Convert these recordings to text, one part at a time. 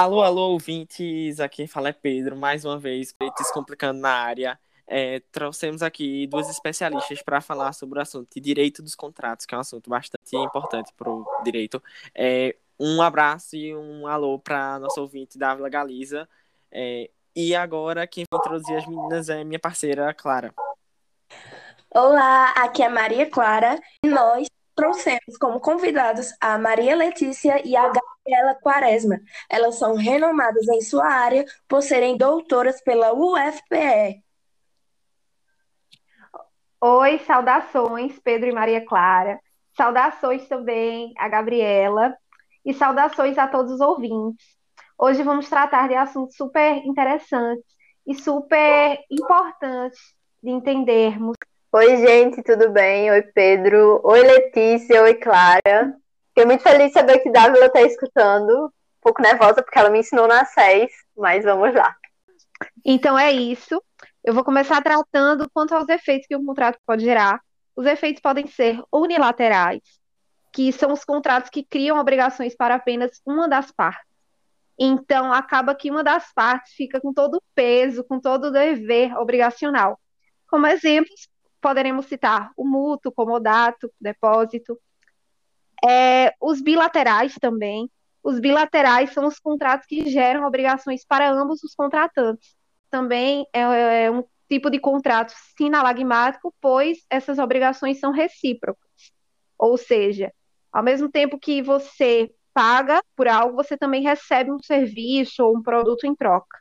Alô, alô, ouvintes. Aqui fala é Pedro, mais uma vez, Descomplicando na área. É, trouxemos aqui duas especialistas para falar sobre o assunto de direito dos contratos, que é um assunto bastante importante para o direito. É, um abraço e um alô para nossa ouvinte Dávila Galiza. É, e agora, quem vai introduzir as meninas é minha parceira, Clara. Olá, aqui é Maria Clara. Nós trouxemos como convidados a Maria Letícia e a Gabriela Quaresma. Elas são renomadas em sua área por serem doutoras pela UFPE. Oi, saudações, Pedro e Maria Clara. Saudações também a Gabriela e saudações a todos os ouvintes. Hoje vamos tratar de assuntos super interessantes e super importantes de entendermos Oi, gente, tudo bem? Oi, Pedro. Oi, Letícia. Oi, Clara. Fiquei muito feliz de saber que Dávila está escutando. Um pouco nervosa porque ela me ensinou na SES, mas vamos lá. Então é isso. Eu vou começar tratando quanto aos efeitos que o contrato pode gerar. Os efeitos podem ser unilaterais, que são os contratos que criam obrigações para apenas uma das partes. Então, acaba que uma das partes fica com todo o peso, com todo o dever obrigacional. Como exemplos, poderemos citar o mútuo, comodato, depósito. É, os bilaterais também. Os bilaterais são os contratos que geram obrigações para ambos os contratantes. Também é, é um tipo de contrato sinalagmático, pois essas obrigações são recíprocas. Ou seja, ao mesmo tempo que você paga por algo, você também recebe um serviço ou um produto em troca.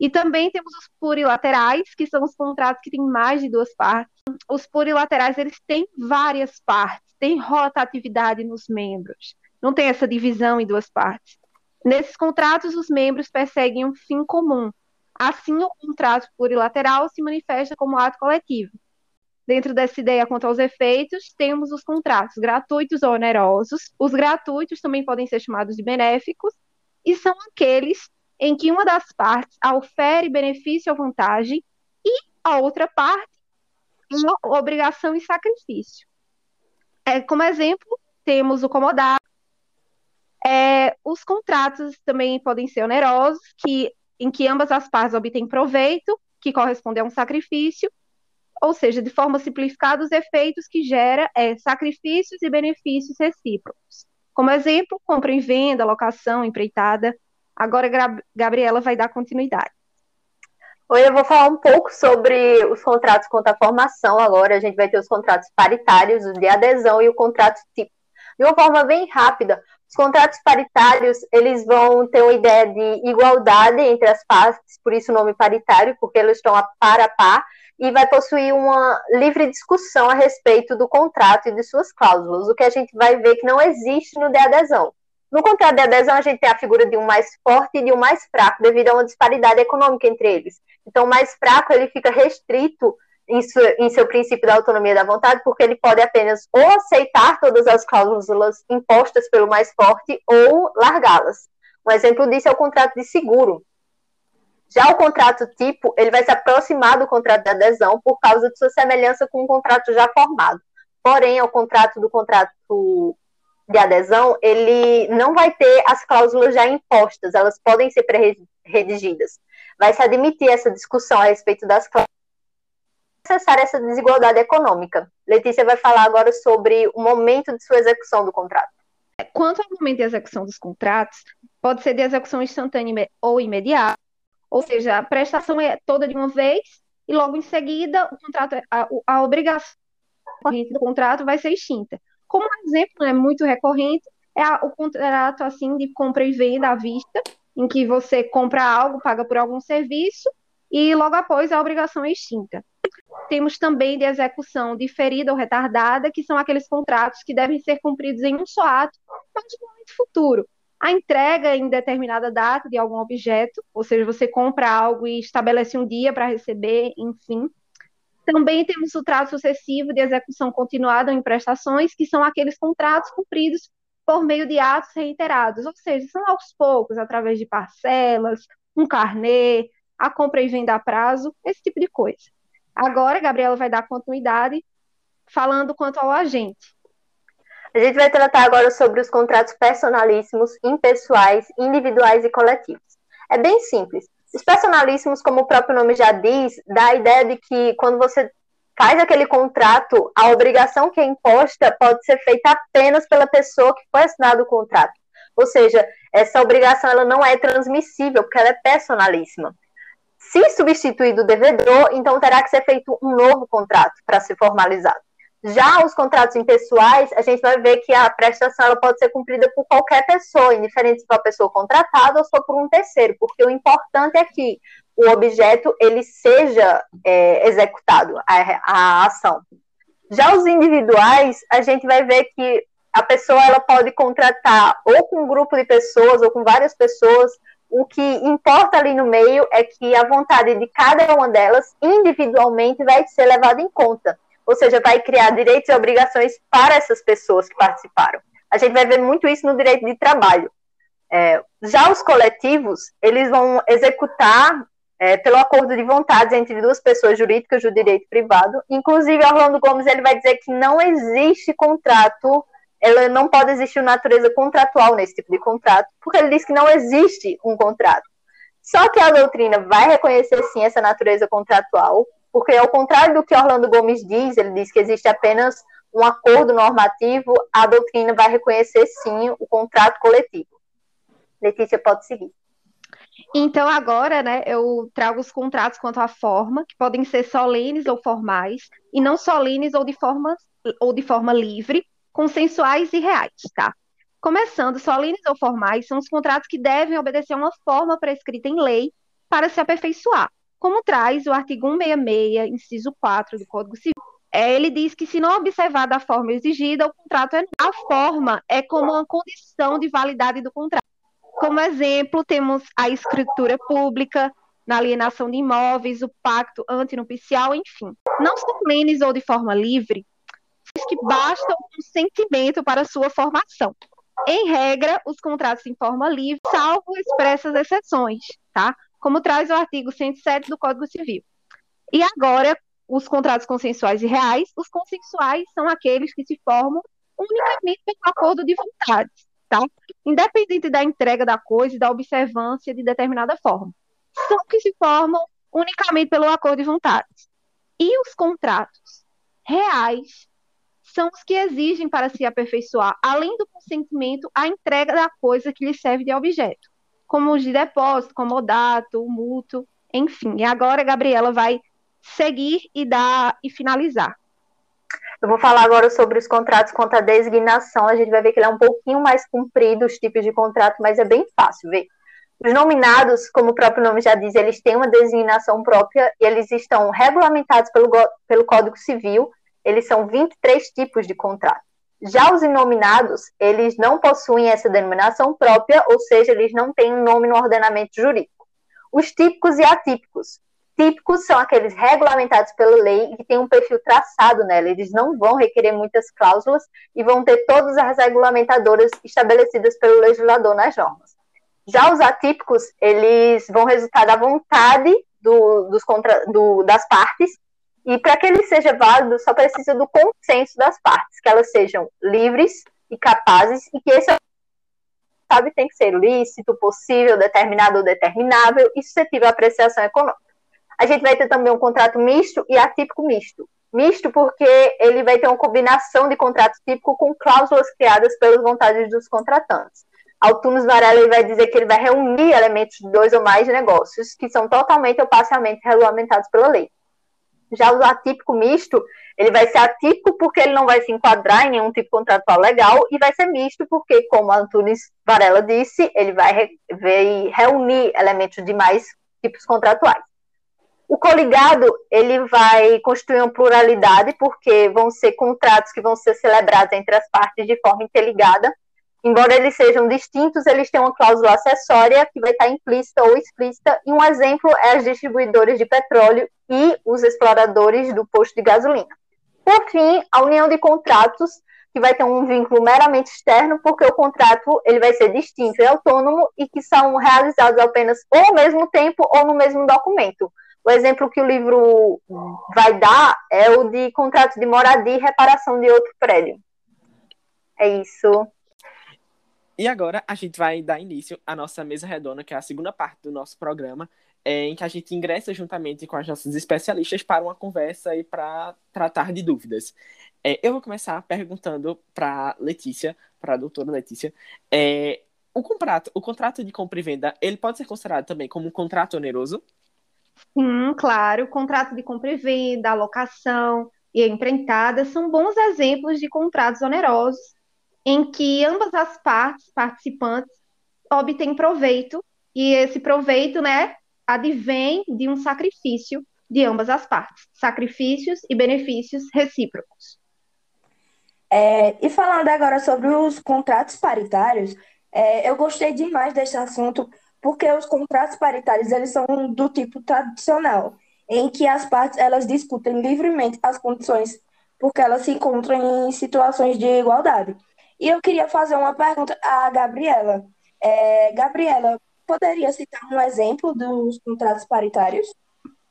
E também temos os plurilaterais, que são os contratos que têm mais de duas partes. Os plurilaterais, eles têm várias partes, têm rotatividade nos membros. Não tem essa divisão em duas partes. Nesses contratos, os membros perseguem um fim comum. Assim, o contrato plurilateral se manifesta como ato coletivo. Dentro dessa ideia quanto aos efeitos, temos os contratos gratuitos ou onerosos. Os gratuitos também podem ser chamados de benéficos, e são aqueles em que uma das partes ofere benefício ou vantagem e a outra parte uma obrigação e sacrifício. É, como exemplo, temos o comodato. É, os contratos também podem ser onerosos, que, em que ambas as partes obtêm proveito, que corresponde a um sacrifício, ou seja, de forma simplificada, os efeitos que gera é sacrifícios e benefícios recíprocos. Como exemplo, compra e venda, locação, empreitada, Agora, Gabriela vai dar continuidade. Oi, eu vou falar um pouco sobre os contratos contra a formação agora. A gente vai ter os contratos paritários, os de adesão e o contrato tipo. De uma forma bem rápida, os contratos paritários, eles vão ter uma ideia de igualdade entre as partes, por isso o nome paritário, porque eles estão a par a par, e vai possuir uma livre discussão a respeito do contrato e de suas cláusulas, o que a gente vai ver que não existe no de adesão. No contrato de adesão, a gente tem a figura de um mais forte e de um mais fraco, devido a uma disparidade econômica entre eles. Então, o mais fraco ele fica restrito em, em seu princípio da autonomia da vontade, porque ele pode apenas ou aceitar todas as cláusulas impostas pelo mais forte ou largá-las. Um exemplo disso é o contrato de seguro. Já o contrato tipo, ele vai se aproximar do contrato de adesão por causa de sua semelhança com um contrato já formado. Porém, ao contrato do contrato de adesão, ele não vai ter as cláusulas já impostas, elas podem ser pré-redigidas. Vai se admitir essa discussão a respeito das cláusulas necessária essa desigualdade econômica. Letícia vai falar agora sobre o momento de sua execução do contrato. Quanto ao momento de execução dos contratos, pode ser de execução instantânea ou imediata, ou seja, a prestação é toda de uma vez e logo em seguida o contrato, a, a obrigação do contrato vai ser extinta. Como um exemplo né, muito recorrente é o contrato assim de compra e venda à vista, em que você compra algo, paga por algum serviço e logo após a obrigação é extinta. Temos também de execução diferida ou retardada, que são aqueles contratos que devem ser cumpridos em um só ato, mas no momento futuro. A entrega em determinada data de algum objeto, ou seja, você compra algo e estabelece um dia para receber, enfim. Também temos o trato sucessivo de execução continuada em prestações, que são aqueles contratos cumpridos por meio de atos reiterados, ou seja, são aos poucos, através de parcelas, um carnê, a compra e venda a prazo, esse tipo de coisa. Agora, Gabriela vai dar continuidade falando quanto ao agente. A gente vai tratar agora sobre os contratos personalíssimos, impessoais, individuais e coletivos. É bem simples. Os personalíssimos, como o próprio nome já diz, dá a ideia de que quando você faz aquele contrato, a obrigação que é imposta pode ser feita apenas pela pessoa que foi assinado o contrato. Ou seja, essa obrigação ela não é transmissível, porque ela é personalíssima. Se substituir do devedor, então terá que ser feito um novo contrato para ser formalizado. Já os contratos impessoais, a gente vai ver que a prestação ela pode ser cumprida por qualquer pessoa, indiferente se for a pessoa contratada ou se for por um terceiro, porque o importante é que o objeto ele seja é, executado, a, a ação. Já os individuais, a gente vai ver que a pessoa ela pode contratar ou com um grupo de pessoas ou com várias pessoas. O que importa ali no meio é que a vontade de cada uma delas individualmente vai ser levada em conta ou seja, vai criar direitos e obrigações para essas pessoas que participaram. A gente vai ver muito isso no direito de trabalho. É, já os coletivos, eles vão executar é, pelo acordo de vontades entre duas pessoas jurídicas do direito privado. Inclusive, Orlando Gomes ele vai dizer que não existe contrato, ela não pode existir natureza contratual nesse tipo de contrato, porque ele diz que não existe um contrato. Só que a doutrina vai reconhecer sim essa natureza contratual, porque ao contrário do que Orlando Gomes diz, ele diz que existe apenas um acordo normativo, a doutrina vai reconhecer sim o contrato coletivo. Letícia, pode seguir. Então, agora, né, eu trago os contratos quanto à forma, que podem ser solenes ou formais, e não solenes ou de forma, ou de forma livre, consensuais e reais, tá? Começando, solenes ou formais são os contratos que devem obedecer a uma forma prescrita em lei para se aperfeiçoar como traz o artigo 166, inciso 4 do Código Civil. É, ele diz que se não observar da forma exigida, o contrato é a forma é como uma condição de validade do contrato. Como exemplo, temos a escritura pública, na alienação de imóveis, o pacto antinupcial, enfim. Não solenes ou de forma livre, diz que basta o consentimento para sua formação. Em regra, os contratos em forma livre, salvo expressas exceções, tá? Como traz o artigo 107 do Código Civil. E agora, os contratos consensuais e reais, os consensuais são aqueles que se formam unicamente pelo acordo de vontades, tá? Independente da entrega da coisa e da observância de determinada forma. São que se formam unicamente pelo acordo de vontades. E os contratos reais são os que exigem para se aperfeiçoar, além do consentimento, a entrega da coisa que lhe serve de objeto como os de depósito, comodato, mútuo, enfim. E agora a Gabriela vai seguir e dar e finalizar. Eu vou falar agora sobre os contratos contra designação. A gente vai ver que ele é um pouquinho mais comprido, os tipos de contrato, mas é bem fácil ver. Os nominados, como o próprio nome já diz, eles têm uma designação própria e eles estão regulamentados pelo, pelo Código Civil. Eles são 23 tipos de contrato. Já os inominados, eles não possuem essa denominação própria, ou seja, eles não têm um nome no ordenamento jurídico. Os típicos e atípicos. Típicos são aqueles regulamentados pela lei e têm um perfil traçado nela. Eles não vão requerer muitas cláusulas e vão ter todas as regulamentadoras estabelecidas pelo legislador nas normas. Já os atípicos, eles vão resultar da vontade do, dos contra, do, das partes e para que ele seja válido, só precisa do consenso das partes, que elas sejam livres e capazes, e que esse sabe tem que ser lícito, possível, determinado ou determinável e suscetível à apreciação econômica. A gente vai ter também um contrato misto e atípico misto. Misto porque ele vai ter uma combinação de contrato típico com cláusulas criadas pelas vontades dos contratantes. Altunos Varela vai dizer que ele vai reunir elementos de dois ou mais negócios que são totalmente ou parcialmente regulamentados pela lei. Já o atípico misto, ele vai ser atípico porque ele não vai se enquadrar em nenhum tipo contratual legal e vai ser misto porque, como Antunes Varela disse, ele vai, vai reunir elementos de mais tipos contratuais. O coligado, ele vai constituir uma pluralidade porque vão ser contratos que vão ser celebrados entre as partes de forma interligada Embora eles sejam distintos, eles têm uma cláusula acessória que vai estar implícita ou explícita, e um exemplo é as distribuidoras de petróleo e os exploradores do posto de gasolina. Por fim, a união de contratos, que vai ter um vínculo meramente externo, porque o contrato ele vai ser distinto e autônomo e que são realizados apenas ou ao mesmo tempo ou no mesmo documento. O exemplo que o livro vai dar é o de contrato de moradia e reparação de outro prédio. É isso. E agora a gente vai dar início à nossa mesa redonda, que é a segunda parte do nosso programa, é, em que a gente ingressa juntamente com as nossas especialistas para uma conversa e para tratar de dúvidas. É, eu vou começar perguntando para Letícia, para a doutora Letícia, é, o contrato, o contrato de compra e venda, ele pode ser considerado também como um contrato oneroso? Sim, claro. O contrato de compra e venda, alocação e empreitada são bons exemplos de contratos onerosos em que ambas as partes participantes obtêm proveito e esse proveito, né, advém de um sacrifício de ambas as partes, sacrifícios e benefícios recíprocos. É, e falando agora sobre os contratos paritários, é, eu gostei demais desse assunto porque os contratos paritários eles são do tipo tradicional, em que as partes elas discutem livremente as condições porque elas se encontram em situações de igualdade. E eu queria fazer uma pergunta à Gabriela. É, Gabriela, poderia citar um exemplo dos contratos paritários?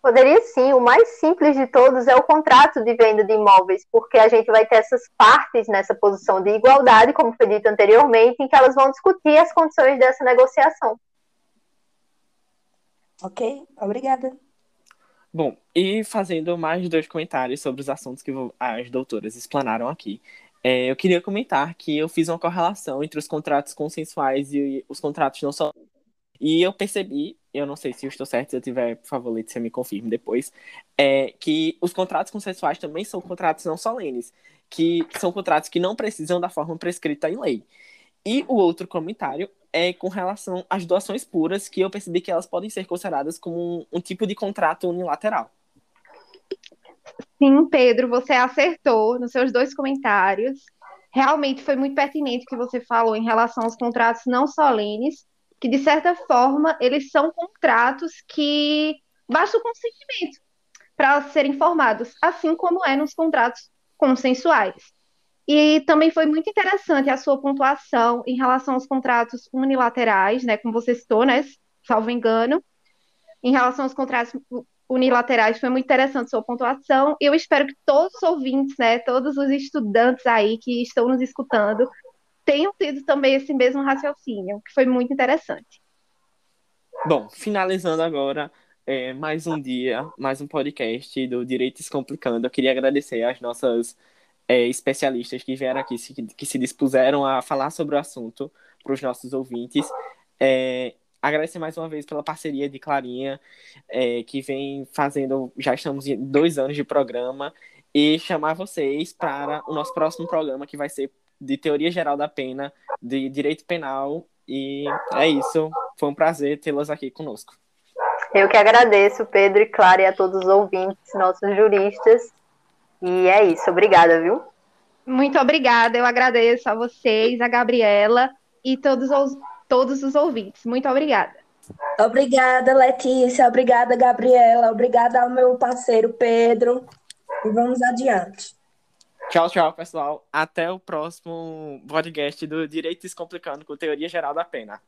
Poderia sim. O mais simples de todos é o contrato de venda de imóveis, porque a gente vai ter essas partes nessa posição de igualdade, como foi dito anteriormente, em que elas vão discutir as condições dessa negociação. Ok, obrigada. Bom, e fazendo mais dois comentários sobre os assuntos que as doutoras explanaram aqui. É, eu queria comentar que eu fiz uma correlação entre os contratos consensuais e os contratos não só. E eu percebi, eu não sei se eu estou certo, se eu tiver, por favor, Letícia, me confirme depois, é, que os contratos consensuais também são contratos não solenes, que são contratos que não precisam da forma prescrita em lei. E o outro comentário é com relação às doações puras, que eu percebi que elas podem ser consideradas como um, um tipo de contrato unilateral. Sim, Pedro, você acertou nos seus dois comentários. Realmente foi muito pertinente o que você falou em relação aos contratos não solenes, que de certa forma eles são contratos que basta o consentimento para serem formados, assim como é nos contratos consensuais. E também foi muito interessante a sua pontuação em relação aos contratos unilaterais, né, como você citou, né, salvo engano. Em relação aos contratos unilaterais, foi muito interessante a sua pontuação. Eu espero que todos os ouvintes, né, todos os estudantes aí que estão nos escutando, tenham tido também esse mesmo raciocínio, que foi muito interessante. Bom, finalizando agora é, mais um dia, mais um podcast do Direito Descomplicando. Eu queria agradecer às nossas é, especialistas que vieram aqui, se, que se dispuseram a falar sobre o assunto para os nossos ouvintes. É, agradecer mais uma vez pela parceria de Clarinha, é, que vem fazendo, já estamos em dois anos de programa, e chamar vocês para o nosso próximo programa, que vai ser de Teoria Geral da Pena, de Direito Penal. E é isso. Foi um prazer tê-las aqui conosco. Eu que agradeço, Pedro e Clara, e a todos os ouvintes, nossos juristas. E é isso, obrigada, viu? Muito obrigada, eu agradeço a vocês, a Gabriela e todos os, todos os ouvintes. Muito obrigada. Obrigada, Letícia. Obrigada, Gabriela. Obrigada ao meu parceiro Pedro. E vamos adiante. Tchau, tchau, pessoal. Até o próximo podcast do Direito Descomplicando com Teoria Geral da Pena.